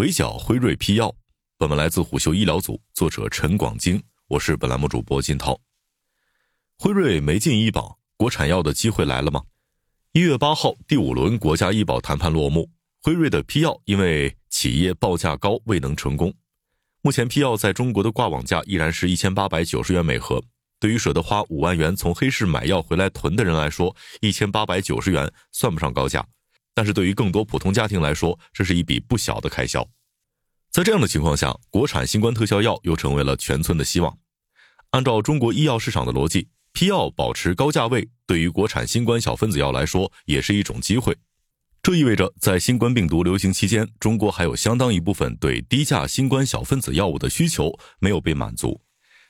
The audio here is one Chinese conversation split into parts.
围剿辉瑞批药。本文来自虎嗅医疗组，作者陈广京，我是本栏目主播金涛。辉瑞没进医保，国产药的机会来了吗？一月八号，第五轮国家医保谈判落幕，辉瑞的批药因为企业报价高未能成功。目前批药在中国的挂网价依然是一千八百九十元每盒。对于舍得花五万元从黑市买药回来囤的人来说，一千八百九十元算不上高价，但是对于更多普通家庭来说，这是一笔不小的开销。在这样的情况下，国产新冠特效药又成为了全村的希望。按照中国医药市场的逻辑，批药保持高价位，对于国产新冠小分子药来说也是一种机会。这意味着，在新冠病毒流行期间，中国还有相当一部分对低价新冠小分子药物的需求没有被满足。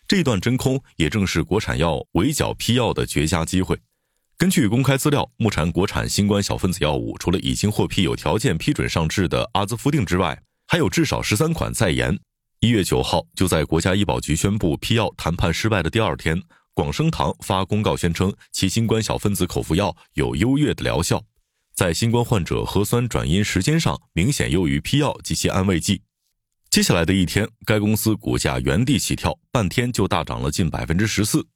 这段真空也正是国产药围剿批药的绝佳机会。根据公开资料，目前国产新冠小分子药物除了已经获批有条件批准上市的阿兹夫定之外，还有至少十三款在研。一月九号，就在国家医保局宣布批药谈判失败的第二天，广生堂发公告宣称其新冠小分子口服药有优越的疗效，在新冠患者核酸转阴时间上明显优于批药及其安慰剂。接下来的一天，该公司股价原地起跳，半天就大涨了近百分之十四。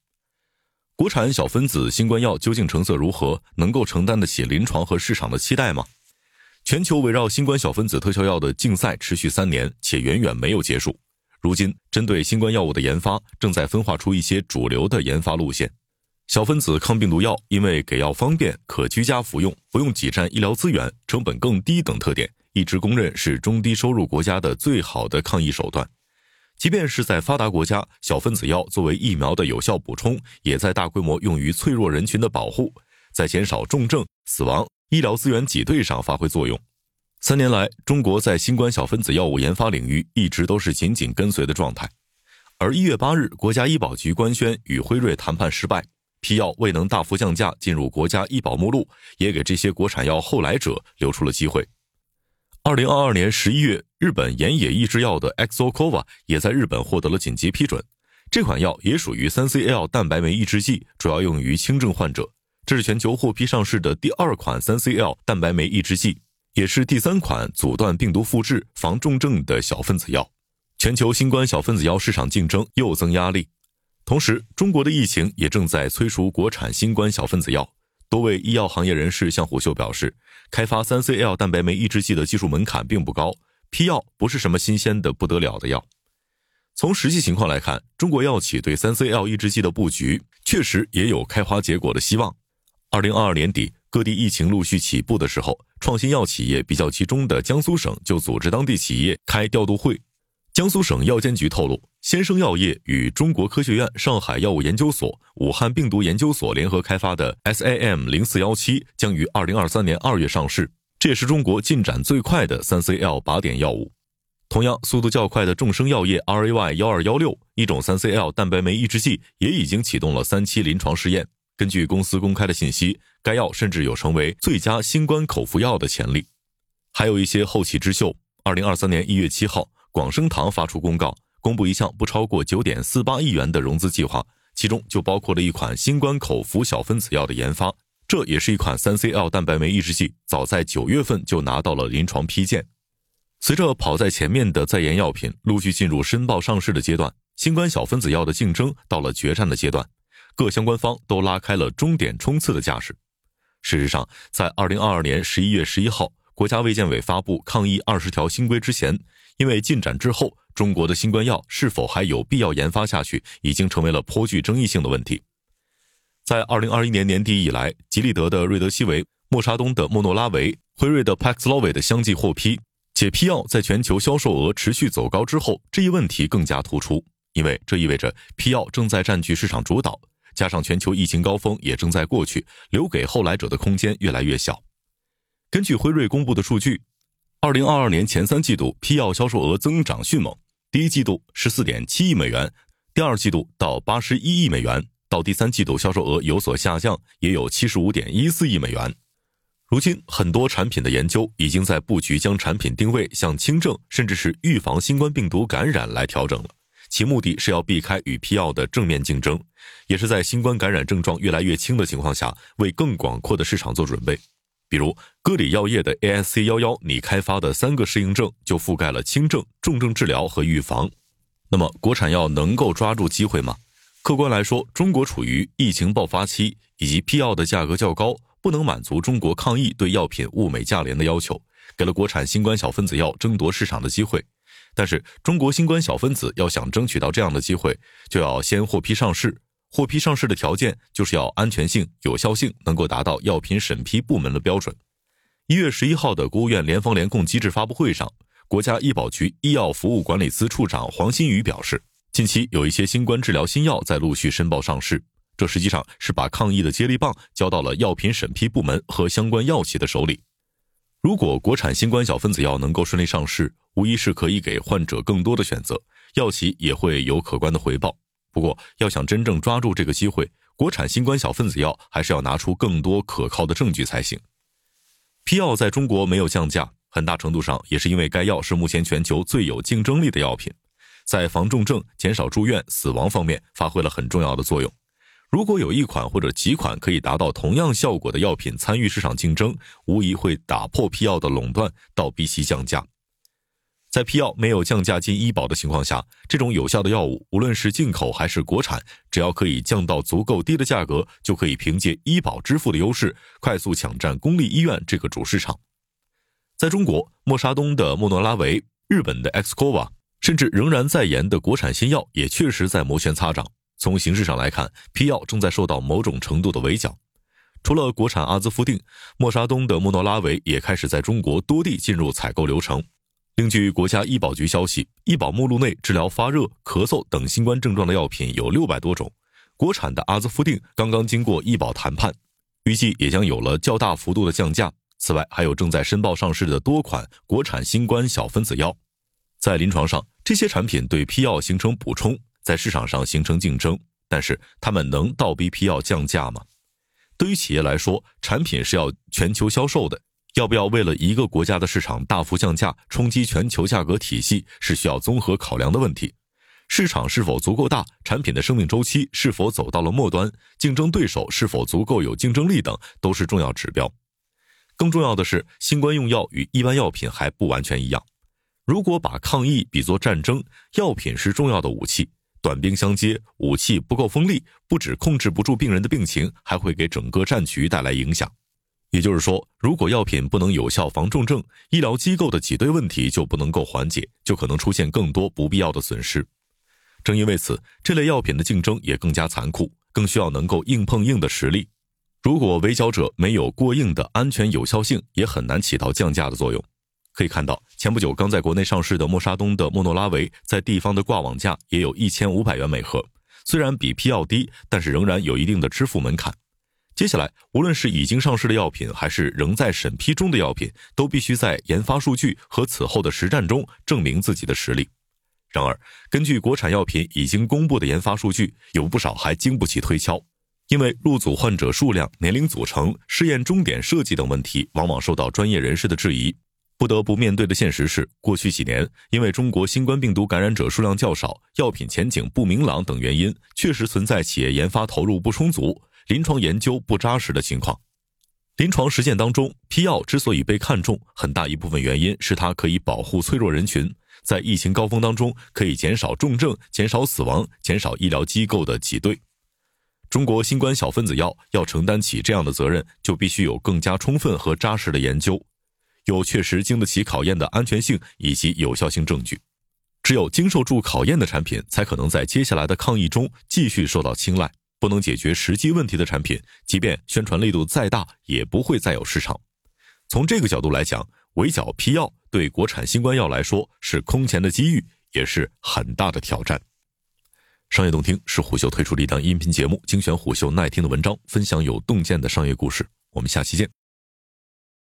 国产小分子新冠药究竟成色如何？能够承担得起临床和市场的期待吗？全球围绕新冠小分子特效药的竞赛持续三年，且远远没有结束。如今，针对新冠药物的研发正在分化出一些主流的研发路线。小分子抗病毒药因为给药方便、可居家服用、不用挤占医疗资源、成本更低等特点。一直公认是中低收入国家的最好的抗疫手段，即便是在发达国家，小分子药作为疫苗的有效补充，也在大规模用于脆弱人群的保护，在减少重症、死亡、医疗资源挤兑上发挥作用。三年来，中国在新冠小分子药物研发领域一直都是紧紧跟随的状态。而一月八日，国家医保局官宣与辉瑞谈判失败，批药未能大幅降价进入国家医保目录，也给这些国产药后来者留出了机会。二零二二年十一月，日本岩野抑制药的 Xocova 也在日本获得了紧急批准。这款药也属于三 CL 蛋白酶抑制剂，主要用于轻症患者。这是全球获批上市的第二款三 CL 蛋白酶抑制剂，也是第三款阻断病毒复制、防重症的小分子药。全球新冠小分子药市场竞争又增压力，同时中国的疫情也正在催熟国产新冠小分子药。多位医药行业人士向虎嗅表示，开发三 CL 蛋白酶抑制剂的技术门槛并不高，批药不是什么新鲜的不得了的药。从实际情况来看，中国药企对三 CL 抑制剂的布局确实也有开花结果的希望。二零二二年底，各地疫情陆续起步的时候，创新药企业比较集中的江苏省就组织当地企业开调度会。江苏省药监局透露，先生药业与中国科学院上海药物研究所、武汉病毒研究所联合开发的 SAM 零四幺七将于二零二三年二月上市，这也是中国进展最快的三 CL 靶点药物。同样速度较快的众生药业 RAY 幺二幺六一种三 CL 蛋白酶抑制剂也已经启动了三期临床试验。根据公司公开的信息，该药甚至有成为最佳新冠口服药的潜力。还有一些后起之秀，二零二三年一月七号。广生堂发出公告，公布一项不超过九点四八亿元的融资计划，其中就包括了一款新冠口服小分子药的研发。这也是一款三 CL 蛋白酶抑制剂，早在九月份就拿到了临床批件。随着跑在前面的在研药品陆续进入申报上市的阶段，新冠小分子药的竞争到了决战的阶段，各相关方都拉开了终点冲刺的架势。事实上，在二零二二年十一月十一号，国家卫健委发布抗疫二十条新规之前。因为进展之后，中国的新冠药是否还有必要研发下去，已经成为了颇具争议性的问题。在二零二一年年底以来，吉利德的瑞德西韦、默沙东的莫诺拉韦、辉瑞的 Paxlovid 相继获批，且批药在全球销售额持续走高之后，这一问题更加突出，因为这意味着批药正在占据市场主导，加上全球疫情高峰也正在过去，留给后来者的空间越来越小。根据辉瑞公布的数据。二零二二年前三季度批药销售额增长迅猛，第一季度十四点七亿美元，第二季度到八十一亿美元，到第三季度销售额有所下降，也有七十五点一四亿美元。如今，很多产品的研究已经在布局将产品定位向轻症，甚至是预防新冠病毒感染来调整了，其目的是要避开与批药的正面竞争，也是在新冠感染症状越来越轻的情况下，为更广阔的市场做准备。比如歌里药业的 ASC 幺幺你开发的三个适应症就覆盖了轻症、重症治疗和预防。那么，国产药能够抓住机会吗？客观来说，中国处于疫情爆发期，以及批药的价格较高，不能满足中国抗疫对药品物美价廉的要求，给了国产新冠小分子药争夺市场的机会。但是，中国新冠小分子要想争取到这样的机会，就要先获批上市。获批上市的条件就是要安全性、有效性能够达到药品审批部门的标准。一月十一号的国务院联防联控机制发布会上，国家医保局医药服务管理司处长黄新宇表示，近期有一些新冠治疗新药在陆续申报上市，这实际上是把抗疫的接力棒交到了药品审批部门和相关药企的手里。如果国产新冠小分子药能够顺利上市，无疑是可以给患者更多的选择，药企也会有可观的回报。不过，要想真正抓住这个机会，国产新冠小分子药还是要拿出更多可靠的证据才行。批药在中国没有降价，很大程度上也是因为该药是目前全球最有竞争力的药品，在防重症、减少住院、死亡方面发挥了很重要的作用。如果有一款或者几款可以达到同样效果的药品参与市场竞争，无疑会打破批药的垄断，倒逼其降价。在批药没有降价进医保的情况下，这种有效的药物，无论是进口还是国产，只要可以降到足够低的价格，就可以凭借医保支付的优势，快速抢占公立医院这个主市场。在中国，默沙东的莫诺拉韦、日本的 Xcova，甚至仍然在研的国产新药，也确实在摩拳擦掌。从形式上来看，批药正在受到某种程度的围剿。除了国产阿兹夫定，默沙东的莫诺拉韦也开始在中国多地进入采购流程。另据国家医保局消息，医保目录内治疗发热、咳嗽等新冠症状的药品有六百多种。国产的阿兹夫定刚刚经过医保谈判，预计也将有了较大幅度的降价。此外，还有正在申报上市的多款国产新冠小分子药。在临床上，这些产品对批药形成补充，在市场上形成竞争。但是，他们能倒逼批药降价吗？对于企业来说，产品是要全球销售的。要不要为了一个国家的市场大幅降价，冲击全球价格体系，是需要综合考量的问题。市场是否足够大，产品的生命周期是否走到了末端，竞争对手是否足够有竞争力等，都是重要指标。更重要的是，新冠用药与一般药品还不完全一样。如果把抗疫比作战争，药品是重要的武器，短兵相接，武器不够锋利，不止控制不住病人的病情，还会给整个战局带来影响。也就是说，如果药品不能有效防重症，医疗机构的挤兑问题就不能够缓解，就可能出现更多不必要的损失。正因为此，这类药品的竞争也更加残酷，更需要能够硬碰硬的实力。如果围剿者没有过硬的安全有效性，也很难起到降价的作用。可以看到，前不久刚在国内上市的默沙东的莫诺拉韦，在地方的挂网价也有一千五百元每盒，虽然比批药低，但是仍然有一定的支付门槛。接下来，无论是已经上市的药品，还是仍在审批中的药品，都必须在研发数据和此后的实战中证明自己的实力。然而，根据国产药品已经公布的研发数据，有不少还经不起推敲，因为入组患者数量、年龄组成、试验终点设计等问题，往往受到专业人士的质疑。不得不面对的现实是，过去几年因为中国新冠病毒感染者数量较少、药品前景不明朗等原因，确实存在企业研发投入不充足。临床研究不扎实的情况，临床实践当中，批药之所以被看重，很大一部分原因是它可以保护脆弱人群，在疫情高峰当中可以减少重症、减少死亡、减少医疗机构的挤兑。中国新冠小分子药要承担起这样的责任，就必须有更加充分和扎实的研究，有确实经得起考验的安全性以及有效性证据。只有经受住考验的产品，才可能在接下来的抗疫中继续受到青睐。不能解决实际问题的产品，即便宣传力度再大，也不会再有市场。从这个角度来讲，围剿批药对国产新冠药来说是空前的机遇，也是很大的挑战。商业洞听是虎嗅推出的一档音频节目，精选虎嗅耐听的文章，分享有洞见的商业故事。我们下期见。